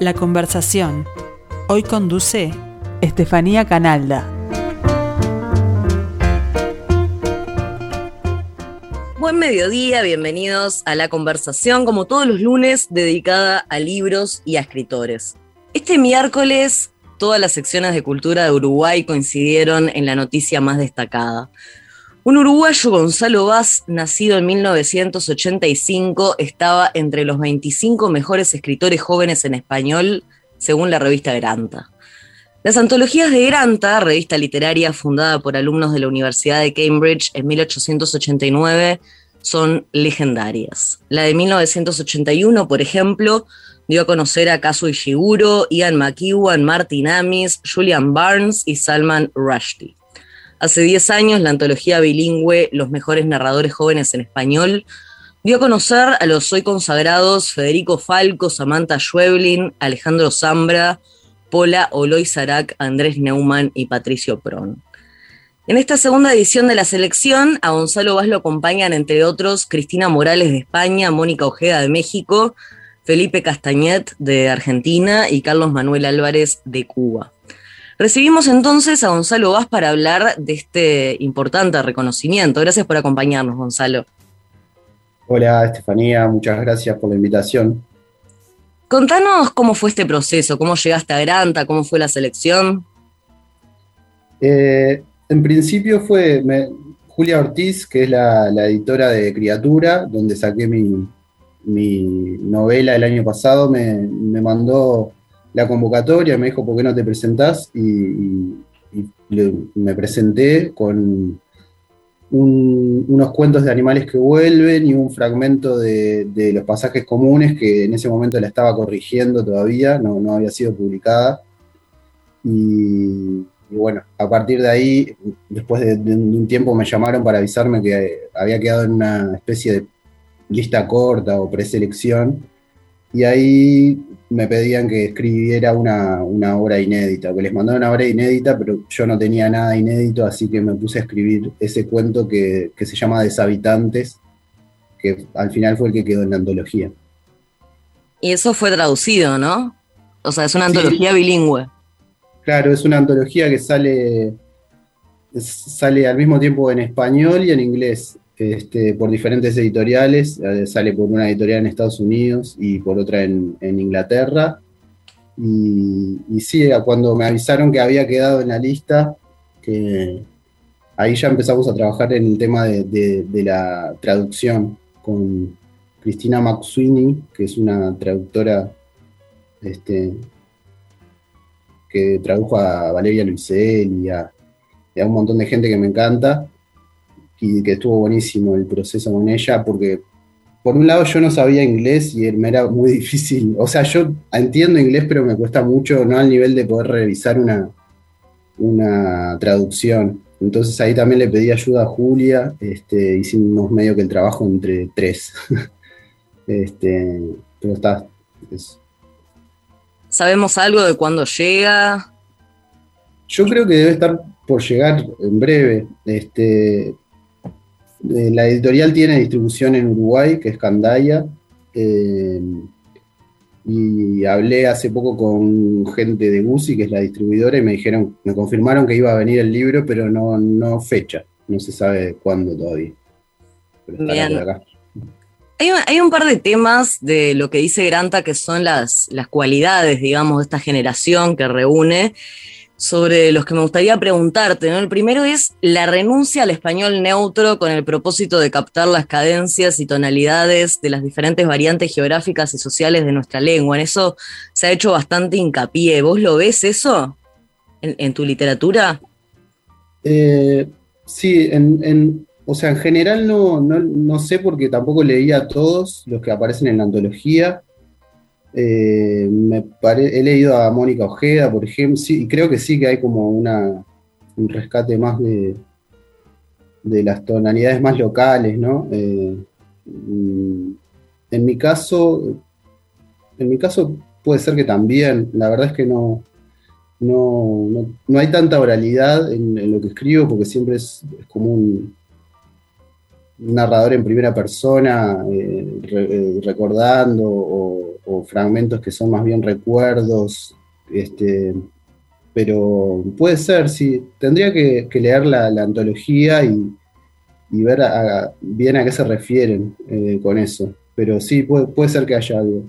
La conversación. Hoy conduce Estefanía Canalda. Buen mediodía, bienvenidos a la conversación, como todos los lunes, dedicada a libros y a escritores. Este miércoles, todas las secciones de cultura de Uruguay coincidieron en la noticia más destacada. Un uruguayo, Gonzalo Vaz, nacido en 1985, estaba entre los 25 mejores escritores jóvenes en español, según la revista Granta. Las antologías de Granta, revista literaria fundada por alumnos de la Universidad de Cambridge en 1889, son legendarias. La de 1981, por ejemplo, dio a conocer a Kazuo Ishiguro, Ian McEwan, Martin Amis, Julian Barnes y Salman Rushdie. Hace 10 años, la antología bilingüe Los mejores narradores jóvenes en español dio a conocer a los hoy consagrados Federico Falco, Samantha Schweblin, Alejandro Zambra, Pola Oloy Sarac, Andrés Neumann y Patricio Pron. En esta segunda edición de la selección, a Gonzalo Vaz lo acompañan, entre otros, Cristina Morales de España, Mónica Ojeda de México, Felipe Castañet de Argentina y Carlos Manuel Álvarez de Cuba. Recibimos entonces a Gonzalo Vaz para hablar de este importante reconocimiento. Gracias por acompañarnos, Gonzalo. Hola, Estefanía, muchas gracias por la invitación. Contanos cómo fue este proceso, cómo llegaste a Granta, cómo fue la selección. Eh, en principio fue Julia Ortiz, que es la, editora de Criatura, donde saqué mi, novela el año pasado, me mandó la convocatoria, me dijo, ¿por qué no te presentás? Y, me presenté con unos cuentos de animales que vuelven y un fragmento de, los pasajes comunes que en ese momento la estaba corrigiendo todavía, no, había sido publicada. Y, bueno, a partir de ahí, después de, de, un tiempo me llamaron para avisarme que había quedado en una especie de lista corta o preselección. Y ahí me pedían que escribiera una, obra inédita, que les mandaron una obra inédita, pero yo no tenía nada inédito, así que me puse a escribir ese cuento que, se llama Deshabitantes, que al final fue el que quedó en la antología. Y eso fue traducido, ¿no? O sea, es una antología bilingüe. Claro, es una antología que sale, sale al mismo tiempo en español y en inglés. Este, por diferentes editoriales, eh, sale por una editorial en Estados Unidos y por otra en, Inglaterra. Y, sí, cuando me avisaron que había quedado en la lista, ahí ya empezamos a trabajar en el tema de, la traducción con Cristina McSweeney, que es una traductora este, que tradujo a Valeria Luisel y a un montón de gente que me encanta y que estuvo buenísimo el proceso con ella, porque por un lado yo no sabía inglés y me era muy difícil, o sea, yo entiendo inglés, pero me cuesta mucho, no al nivel de poder revisar una, una traducción. Entonces ahí también le pedí ayuda a Julia, este, hicimos medio que el trabajo entre tres. este, pero está. ¿Sabemos algo de cuándo llega? Yo creo que debe estar por llegar en breve. Este, eh, la editorial tiene distribución en Uruguay, que es Candaya. Eh, y hablé hace poco con gente de Gucci, que es la distribuidora, y me dijeron, me confirmaron que iba a venir el libro, pero no, no fecha. No se sabe cuándo todavía. Hay, un par de temas de lo que dice Granta que son las, las cualidades, digamos, de esta generación que reúne sobre los que me gustaría preguntarte. ¿no? El primero es la renuncia al español neutro con el propósito de captar las cadencias y tonalidades de las diferentes variantes geográficas y sociales de nuestra lengua. En eso se ha hecho bastante hincapié. ¿Vos lo ves eso en, tu literatura? Eh, sí, en, o sea, en general no, no, no sé porque tampoco leía a todos los que aparecen en la antología. Eh, he leído a Mónica Ojeda, por ejemplo, y creo que sí que hay como un rescate más de, de las tonalidades más locales, ¿no? Eh, mm, en mi caso, en mi caso puede ser que también, la verdad es que no, no, hay tanta oralidad en, lo que escribo, porque siempre es, como un, narrador en primera persona, eh, recordando o o, fragmentos que son más bien recuerdos, este, pero puede ser, sí, tendría que, leer la, antología y, ver bien a qué se refieren eh, con eso, pero sí, puede, puede ser que haya algo.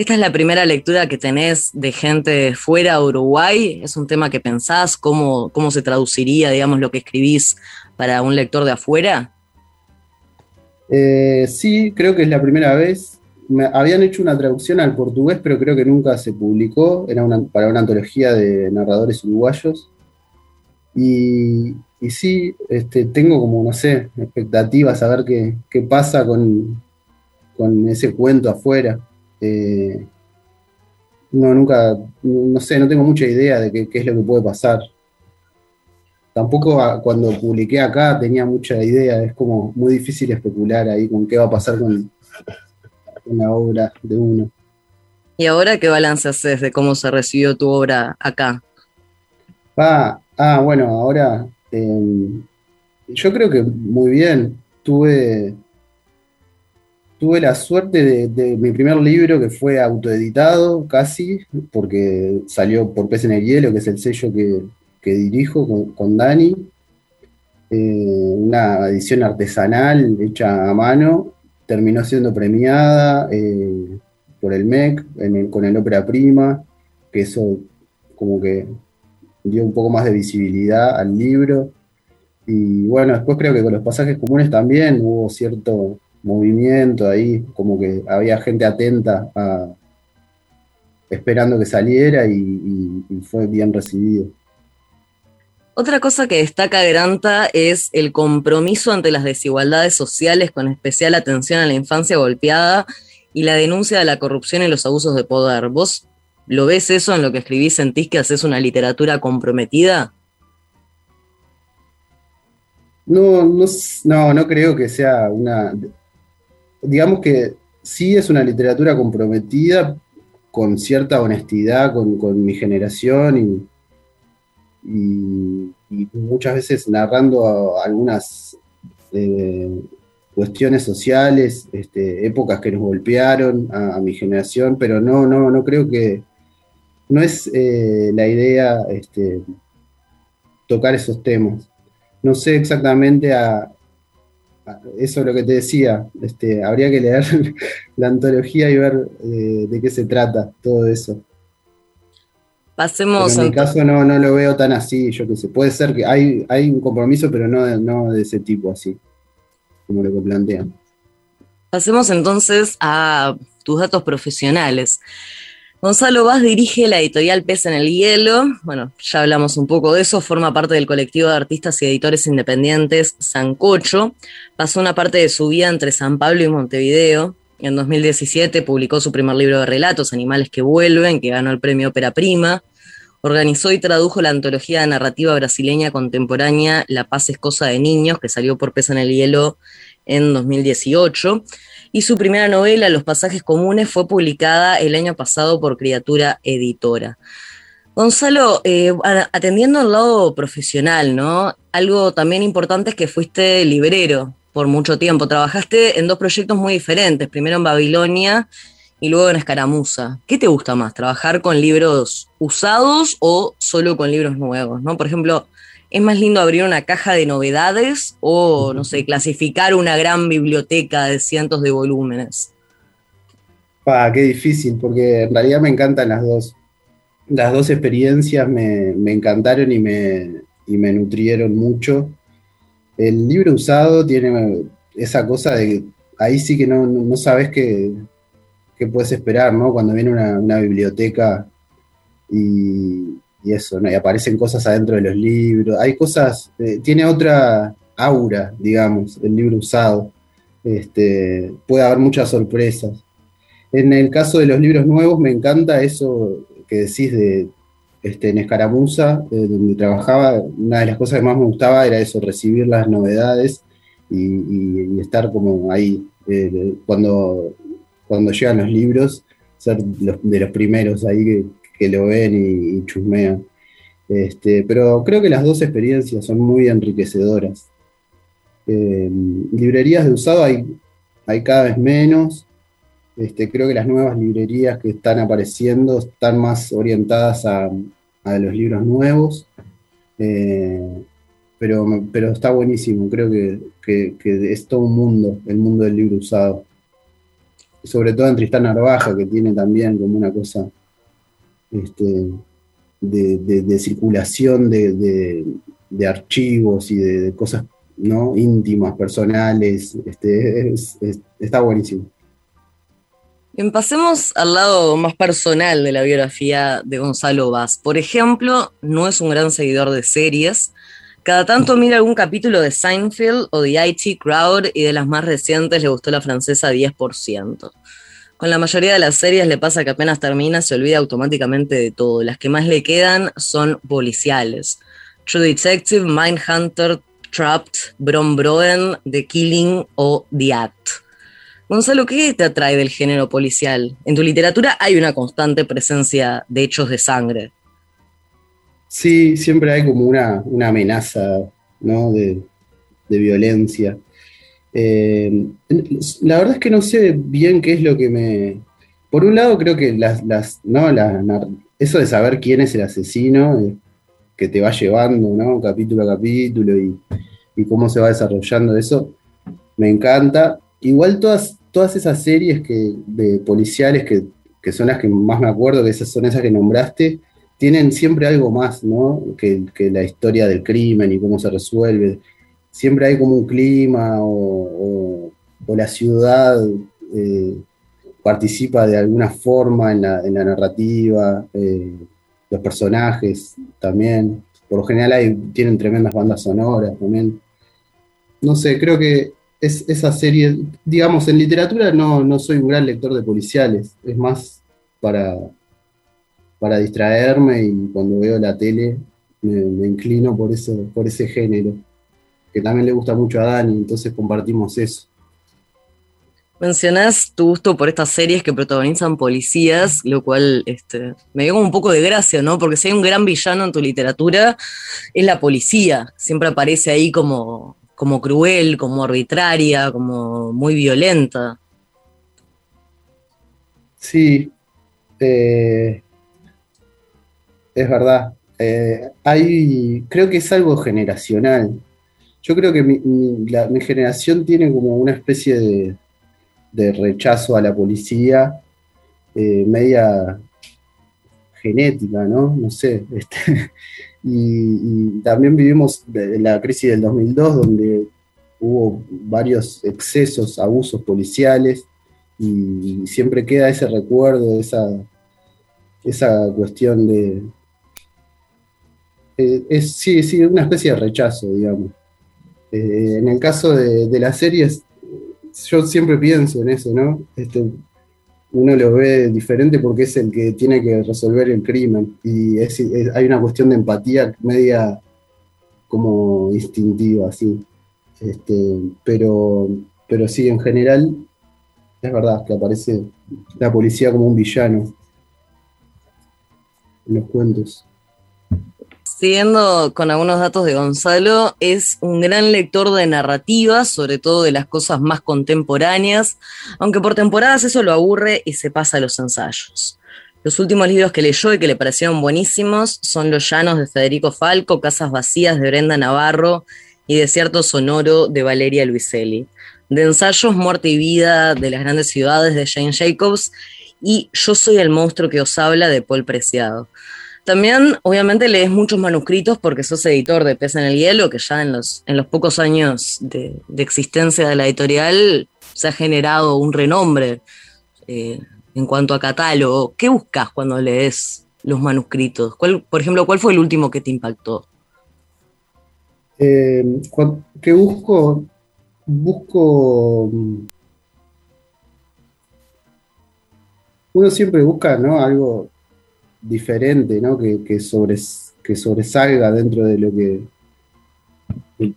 ¿Esta es la primera lectura que tenés de gente fuera de Uruguay? ¿Es un tema que pensás? ¿Cómo, cómo se traduciría, digamos, lo que escribís para un lector de afuera? Eh, sí, creo que es la primera vez. Habían hecho una traducción al portugués, pero creo que nunca se publicó. Era para una antología de narradores uruguayos. Y, sí, este, tengo como, no sé, expectativas a ver qué, qué pasa con, con ese cuento afuera. Eh, no, nunca, no sé, no tengo mucha idea de qué, es lo que puede pasar. Tampoco cuando publiqué acá tenía mucha idea, es como muy difícil especular ahí con qué va a pasar con, una obra de uno. ¿Y ahora qué balance haces de cómo se recibió tu obra acá? Ah, ah bueno, ahora em, yo creo que muy bien. Tuve, tuve la suerte de, mi primer libro que fue autoeditado casi, porque salió por Pez en el Hielo, que es el sello que, dirijo con, Dani. Eh, una edición artesanal hecha a mano, terminó siendo premiada eh, por el MEC con el ópera prima, que eso como que dio un poco más de visibilidad al libro. Y bueno, después creo que con los pasajes comunes también hubo cierto movimiento ahí, como que había gente atenta esperando que saliera y, fue bien recibido. Otra cosa que destaca Granta es el compromiso ante las desigualdades sociales con especial atención a la infancia golpeada y la denuncia de la corrupción y los abusos de poder. ¿Vos lo ves eso en lo que escribís? ¿Sentís que haces una literatura comprometida? No, no, no, no creo que sea una digamos que sí es una literatura comprometida con cierta honestidad con, mi generación y, muchas veces narrando algunas eh, cuestiones sociales, este, épocas que nos golpearon a, mi generación, pero no, no, no creo que no es eh, la idea este, tocar esos temas. No sé exactamente a, eso es lo que te decía, este, habría que leer la antología y ver eh, de qué se trata todo eso. Pasemos. en mi caso no, no lo veo tan así, yo que sé. Puede ser que hay, hay un compromiso, pero no, no de ese tipo así, como lo que plantean. Pasemos entonces a tus datos profesionales. Gonzalo Vaz dirige la editorial Pez en el Hielo. Bueno, ya hablamos un poco de eso. Forma parte del colectivo de artistas y editores independientes Sancocho. Pasó una parte de su vida entre San Pablo y Montevideo. En 2017 publicó su primer libro de relatos, Animales que Vuelven, que ganó el premio Ópera Prima. Organizó y tradujo la antología de narrativa brasileña contemporánea La paz es cosa de niños, que salió por Pez en el Hielo en 2018 y su primera novela, Los pasajes comunes, fue publicada el año pasado por Criatura Editora. Gonzalo, eh, atendiendo al lado profesional, ¿no? Algo también importante es que fuiste librero por mucho tiempo. Trabajaste en dos proyectos muy diferentes, primero en Babilonia y luego en Escaramuza. ¿Qué te gusta más, trabajar con libros usados o solo con libros nuevos? ¿no? Por ejemplo, ¿Es más lindo abrir una caja de novedades o, no sé, clasificar una gran biblioteca de cientos de volúmenes? Ah, qué difícil, porque en realidad me encantan las dos. Las dos experiencias me, encantaron y me, me nutrieron mucho. El libro usado tiene esa cosa de ahí sí que no, sabes qué, puedes esperar, ¿no? Cuando viene una, biblioteca y, y eso, ¿no? y aparecen cosas adentro de los libros, hay cosas, eh, tiene otra aura, digamos, el libro usado, este, puede haber muchas sorpresas. En el caso de los libros nuevos me encanta eso que decís de este, en Escaramuza, eh, donde trabajaba, una de las cosas que más me gustaba era eso, recibir las novedades y, estar como ahí, eh, cuando, cuando llegan los libros, ser de los primeros ahí que, que lo ven y, chusmean. Este, pero creo que las dos experiencias son muy enriquecedoras. Eh, librerías de usado hay, hay cada vez menos. Este, creo que las nuevas librerías que están apareciendo están más orientadas a, los libros nuevos, eh, pero, pero está buenísimo, creo que, es todo un mundo, el mundo del libro usado. Sobre todo en Tristán Narvaja, que tiene también como una cosa este, de, circulación de, archivos y de, cosas ¿no? íntimas, personales, este, está buenísimo. Bien, pasemos al lado más personal de la biografía de Gonzalo Vaz. Por ejemplo, no es un gran seguidor de series. Cada tanto mira algún capítulo de Seinfeld o de IT Crowd y de las más recientes le gustó la francesa 10%. Con la mayoría de las series le pasa que apenas termina se olvida automáticamente de todo. Las que más le quedan son policiales. True Detective, Mindhunter, Trapped, Brom Broen, The Killing o The Act. Gonzalo, ¿qué te atrae del género policial? En tu literatura hay una constante presencia de hechos de sangre. Sí, siempre hay como una, amenaza ¿no? de, violencia. Eh, la verdad es que no sé bien qué es lo que me... Por un lado creo que las, ¿no? eso de saber quién es el asesino, eh, que te va llevando, ¿no? Capítulo a capítulo y, y cómo se va desarrollando eso, me encanta. Igual todas, todas esas series que, de policiales que, son las que más me acuerdo, que esas son esas que nombraste, tienen siempre algo más, ¿no? Que, la historia del crimen y cómo se resuelve. Siempre hay como un clima o, la ciudad eh, participa de alguna forma en la, narrativa, eh, los personajes también. Por lo general hay, tienen tremendas bandas sonoras también. No sé, creo que es esa serie, digamos, en literatura no, no soy un gran lector de policiales, es más para, para distraerme y cuando veo la tele me, inclino por, eso, por ese género, que también le gusta mucho a Dani, entonces compartimos eso. Mencionás tu gusto por estas series que protagonizan policías, lo cual este, me dio como un poco de gracia, ¿no? Porque si hay un gran villano en tu literatura, es la policía. Siempre aparece ahí como, como cruel, como arbitraria, como muy violenta. Sí, eh, es verdad. Eh, hay, creo que es algo generacional. Yo creo que mi, generación tiene como una especie de, rechazo a la policía, eh, media genética, ¿no? No sé. Este, y, también vivimos la crisis del 2002, donde hubo varios excesos, abusos policiales, y siempre queda ese recuerdo, esa, esa cuestión de... Eh, es, sí, sí, una especie de rechazo, digamos. Eh, en el caso de, de, las series, yo siempre pienso en eso, ¿no? Este, uno lo ve diferente porque es el que tiene que resolver el crimen. Y hay una cuestión de empatía media como instintiva, así. Este, pero, pero sí, en general, es verdad que aparece la policía como un villano en los cuentos. Siguiendo con algunos datos de Gonzalo, es un gran lector de narrativas, sobre todo de las cosas más contemporáneas, aunque por temporadas eso lo aburre y se pasa a los ensayos. Los últimos libros que leyó y que le parecieron buenísimos son Los Llanos de Federico Falco, Casas Vacías de Brenda Navarro y Desierto Sonoro de Valeria Luiselli. De ensayos Muerte y Vida de las Grandes Ciudades de Jane Jacobs y Yo Soy el Monstruo que os habla de Paul Preciado. También, obviamente, lees muchos manuscritos porque sos editor de Pez en el Hielo, que ya en los, en los pocos años de, existencia de la editorial se ha generado un renombre eh, en cuanto a catálogo. ¿Qué buscas cuando lees los manuscritos? ¿Cuál, por ejemplo, ¿cuál fue el último que te impactó? Eh, ¿Qué busco? Busco. Mm, uno siempre busca, ¿no? Algo diferente, ¿no? Que, que, que sobresalga dentro de lo que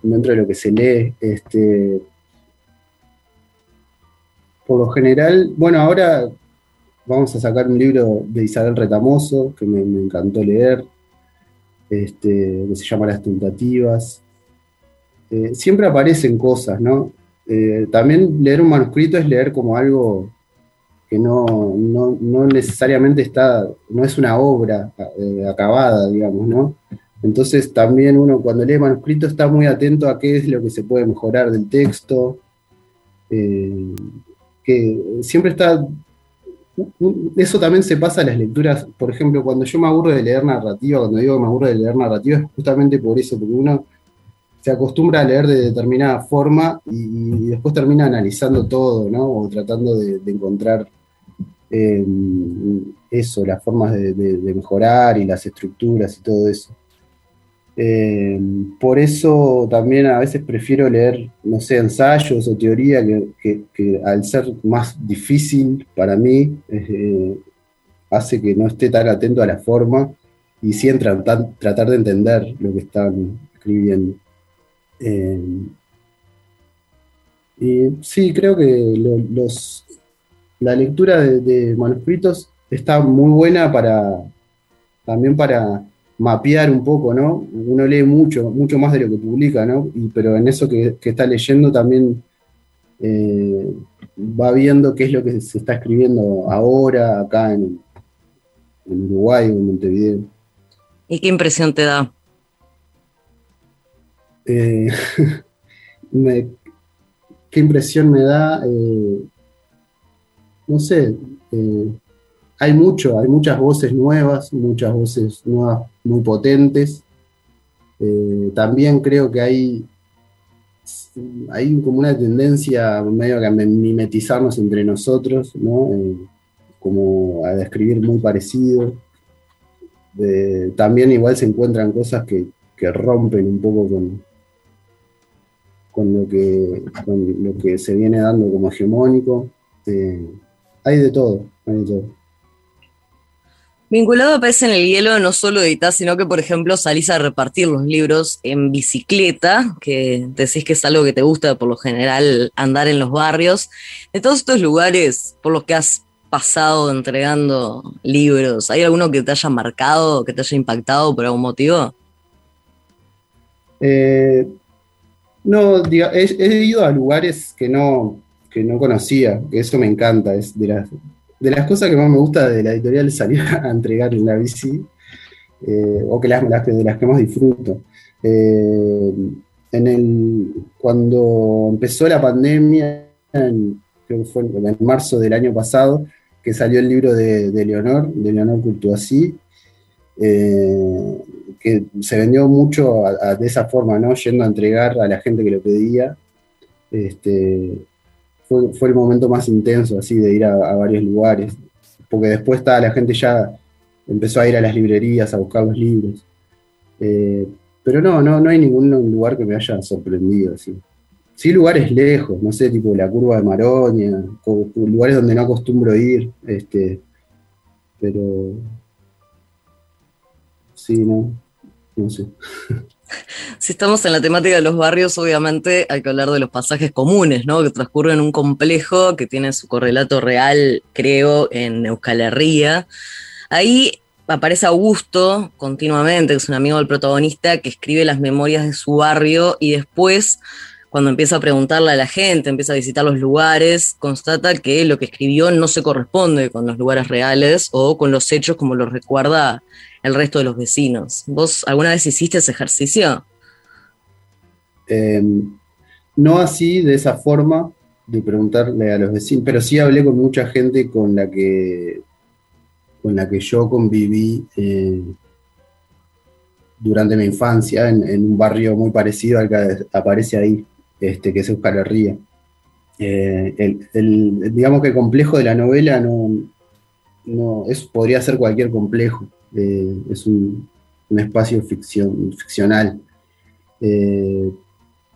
dentro de lo que se lee. Este, por lo general, bueno, ahora vamos a sacar un libro de Isabel Retamoso, que me, encantó leer, este, que se llama Las Tentativas. Eh, siempre aparecen cosas, ¿no? Eh, también leer un manuscrito es leer como algo que no, no, necesariamente está, no es una obra eh, acabada, digamos, ¿no? Entonces también uno cuando lee manuscrito está muy atento a qué es lo que se puede mejorar del texto, eh, que siempre está, eso también se pasa a las lecturas, por ejemplo, cuando yo me aburro de leer narrativa, cuando digo que me aburro de leer narrativa es justamente por eso, porque uno se acostumbra a leer de determinada forma y, después termina analizando todo, ¿no? O tratando de, encontrar eh, eso, las formas de, mejorar y las estructuras y todo eso. Eh, por eso también a veces prefiero leer, no sé, ensayos o teoría que, al ser más difícil para mí eh, hace que no esté tan atento a la forma y sí en tratar de entender lo que están escribiendo. Y sí, creo que los, la lectura de, manuscritos está muy buena para también para mapear un poco, ¿no? Uno lee mucho, mucho más de lo que publica, ¿no? pero en eso que, está leyendo también eh, va viendo qué es lo que se está escribiendo ahora, acá en, en Uruguay o en Montevideo. ¿Y qué impresión te da? Eh, ¿Qué impresión me da? Eh, no sé, eh, hay mucho, hay muchas voces nuevas, muchas voces nuevas muy potentes. también creo que hay, hay como una tendencia medio a mimetizarnos entre nosotros, ¿no? como a describir muy parecido. también igual se encuentran cosas que rompen un poco con, con lo que, lo que se viene dando como hegemónico. Eh, hay de todo, hay de todo. Vinculado a Pez en el Hielo, no solo editas, sino que, por ejemplo, salís a repartir los libros en bicicleta, que decís que es algo que te gusta por lo general andar en los barrios. De todos estos lugares por los que has pasado entregando libros, ¿hay alguno que te haya marcado, que te haya impactado por algún motivo? Eh, no, he, ido a lugares que no, que no conocía, que eso me encanta, es de las, de las cosas que más me gusta de la editorial salir a entregar en la bici, eh, o que las, de las que más disfruto. Eh, en el, cuando empezó la pandemia, creo que fue en marzo del año pasado, que salió el libro de, de Leonor, de Leonor Cultuasí, eh, que se vendió mucho de esa forma, ¿no? Yendo a entregar a la gente que lo pedía. Este, fue, el momento más intenso, así, de ir a, varios lugares. Porque después estaba, la gente ya empezó a ir a las librerías a buscar los libros. Eh, pero no, no, no hay ningún lugar que me haya sorprendido, así. Sí, lugares lejos, no sé, tipo la curva de Maroña, lugares donde no acostumbro ir, este, pero sí, no, no sé. Si estamos en la temática de los barrios, obviamente hay que hablar de los pasajes comunes, ¿no? Que transcurren en un complejo que tiene su correlato real, creo, en Euskal Herria. Ahí aparece Augusto continuamente, que es un amigo del protagonista, que escribe las memorias de su barrio y después, cuando empieza a preguntarle a la gente, empieza a visitar los lugares, constata que lo que escribió no se corresponde con los lugares reales o con los hechos como lo recuerda el resto de los vecinos. ¿Vos alguna vez hiciste ese ejercicio? Em, no así, de esa forma, de preguntarle a los vecinos, pero sí hablé con mucha gente con la que, con la que yo conviví eh, durante mi infancia, en, un barrio muy parecido al que aparece ahí, este, que es Euskal Herria. Eh, el, digamos que el complejo de la novela no, no es, podría ser cualquier complejo. Eh, es un, espacio ficcional.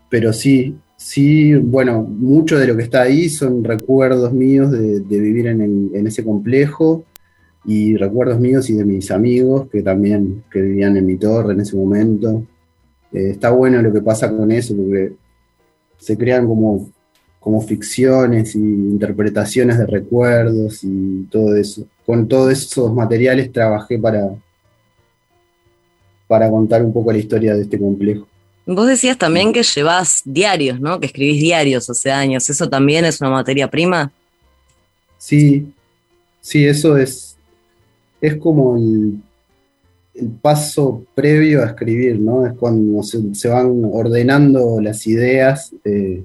Pero sí, sí, bueno, mucho de lo que está ahí son recuerdos míos de, vivir en, ese complejo y recuerdos míos y de mis amigos que también vivían en mi torre en ese momento. Eh, está bueno lo que pasa con eso porque se crean como, como ficciones y interpretaciones de recuerdos y todo eso con todos esos materiales trabajé para, para contar un poco la historia de este complejo. Vos decías también que llevas diarios, ¿no? Que escribís diarios hace años. ¿Eso también es una materia prima? Sí, Sí, eso es, es como el, paso previo a escribir, ¿no? Es cuando se, van ordenando las ideas. Eh,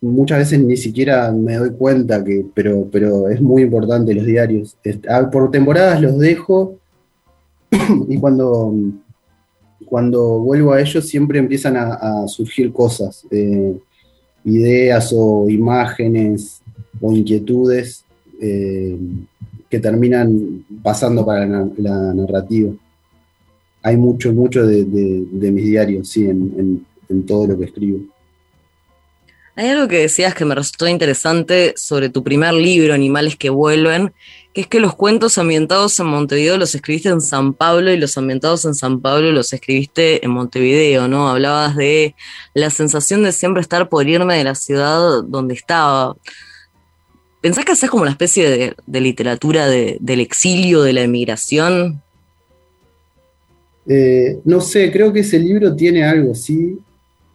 muchas veces ni siquiera me doy cuenta que, pero, pero es muy importante los diarios. Por temporadas los dejo y cuando, cuando vuelvo a ellos siempre empiezan a, surgir cosas, eh, ideas o imágenes o inquietudes eh, que terminan pasando para la, narrativa. Hay mucho, mucho de, mis diarios, sí, en todo lo que escribo. Hay algo que decías que me resultó interesante sobre tu primer libro, Animales que vuelven, que es que los cuentos ambientados en Montevideo los escribiste en San Pablo y los ambientados en San Pablo los escribiste en Montevideo, ¿no? Hablabas de la sensación de siempre estar por irme de la ciudad donde estaba. ¿Pensás que haces como una especie de, literatura del exilio, de la emigración? Eh, no sé, creo que ese libro tiene algo, sí.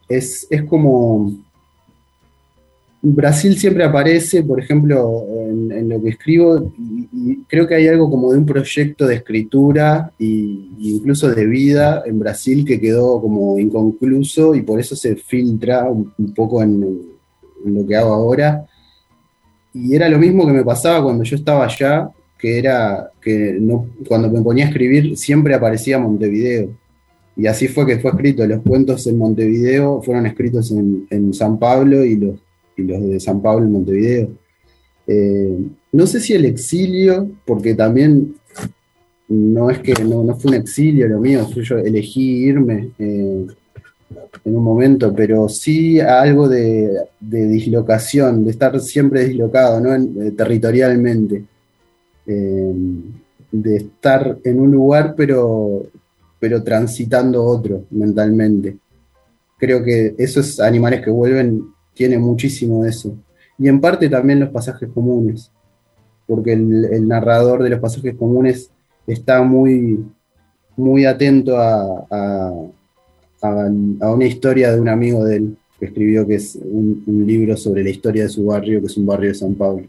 Es, es como Brasil siempre aparece, por ejemplo, en, lo que escribo, y, creo que hay algo como de un proyecto de escritura e incluso de vida en Brasil que quedó como inconcluso y por eso se filtra un, poco en, lo que hago ahora. Y era lo mismo que me pasaba cuando yo estaba allá, que era que no, cuando me ponía a escribir siempre aparecía Montevideo. Y así fue que fue escrito. Los cuentos en Montevideo fueron escritos en, en San Pablo y los los de San Pablo en Montevideo. Eh, no sé si el exilio, porque también no es que no, fue un exilio lo mío, yo elegí irme eh, en un momento, pero sí algo de, dislocación, de estar siempre dislocado, ¿no? Eh, territorialmente, de estar en un lugar pero, pero transitando otro mentalmente. Creo que esos animales que vuelven tiene muchísimo de eso. Y en parte también los pasajes comunes, porque el, narrador de los pasajes comunes está muy, muy atento a, una historia de un amigo de él que escribió, que es un, libro sobre la historia de su barrio, que es un barrio de San Pablo.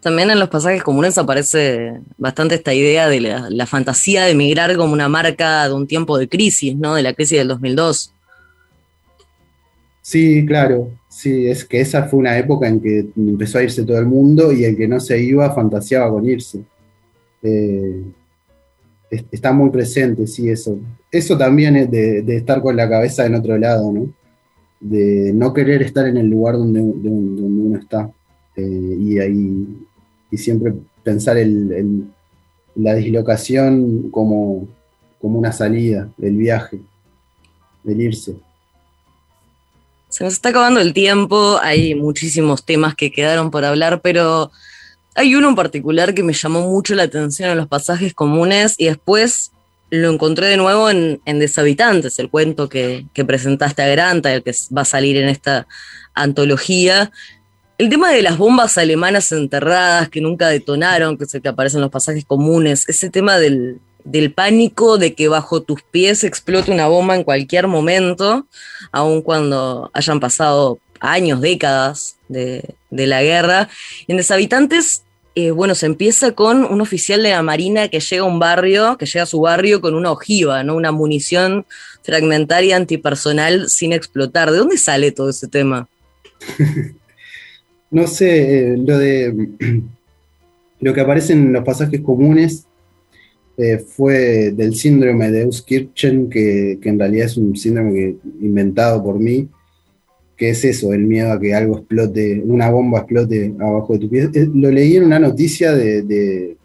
También en los pasajes comunes aparece bastante esta idea de la, la, fantasía de emigrar como una marca de un tiempo de crisis, ¿no? De la crisis del 2002. Sí, claro, sí, es que esa fue una época en que empezó a irse todo el mundo y el que no se iba fantaseaba con irse. Eh, está muy presente, sí, eso. Eso también es de, estar con la cabeza en otro lado, ¿no? De no querer estar en el lugar donde, uno está. Eh, y ahí y siempre pensar el, la dislocación como, como una salida, del viaje, del irse. Se nos está acabando el tiempo, hay muchísimos temas que quedaron por hablar, pero hay uno en particular que me llamó mucho la atención en los pasajes comunes y después lo encontré de nuevo en, Deshabitantes, el cuento que, presentaste a Granta, el que va a salir en esta antología. El tema de las bombas alemanas enterradas que nunca detonaron, que es el que aparece en los pasajes comunes, ese tema del, del pánico de que bajo tus pies explote una bomba en cualquier momento, aun cuando hayan pasado años, décadas de, la guerra. En Deshabitantes, eh, bueno, se empieza con un oficial de la Marina que llega a un barrio, que llega a su barrio con una ojiva, ¿no? Una munición fragmentaria antipersonal sin explotar. ¿De dónde sale todo ese tema? no sé, eh, lo de lo que aparece en los pasajes comunes eh, fue del síndrome de Euskirchen, que, que, en realidad es un síndrome inventado por mí, que es eso, el miedo a que algo explote, una bomba explote abajo de tu pie. Eh, lo leí en una noticia de,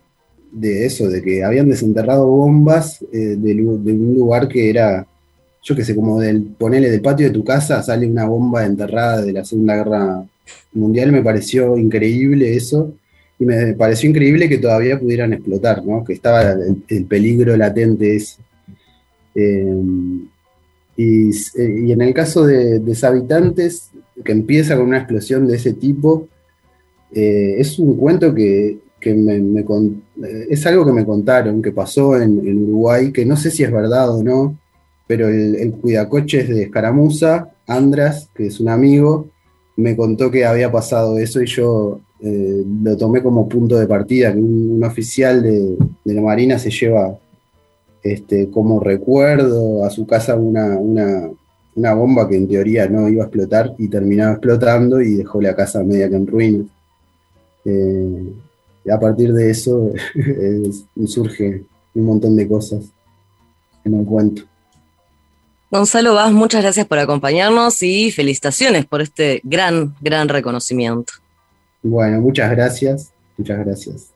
eso, de que habían desenterrado bombas eh, de, un lugar que era, yo qué sé, como del, ponele del patio de tu casa, sale una bomba enterrada de la Segunda Guerra Mundial, me pareció increíble eso y me pareció increíble que todavía pudieran explotar, ¿no? que estaba el, peligro latente ese. Eh, y, en el caso de Deshabitantes, que empieza con una explosión de ese tipo, eh, es un cuento que, me, es algo que me contaron, que pasó en, Uruguay, que no sé si es verdad o no, pero el, el cuidacoches de Escaramuza, Andras, que es un amigo, me contó que había pasado eso y yo eh, lo tomé como punto de partida, que un, oficial de, la Marina se lleva este, como recuerdo a su casa una, bomba que en teoría no iba a explotar y terminaba explotando y dejó la casa media que en ruinas. Eh, a partir de eso surge un montón de cosas en el cuento. Gonzalo Vaz, muchas gracias por acompañarnos y felicitaciones por este gran, gran reconocimiento. Bueno, muchas gracias, muchas gracias.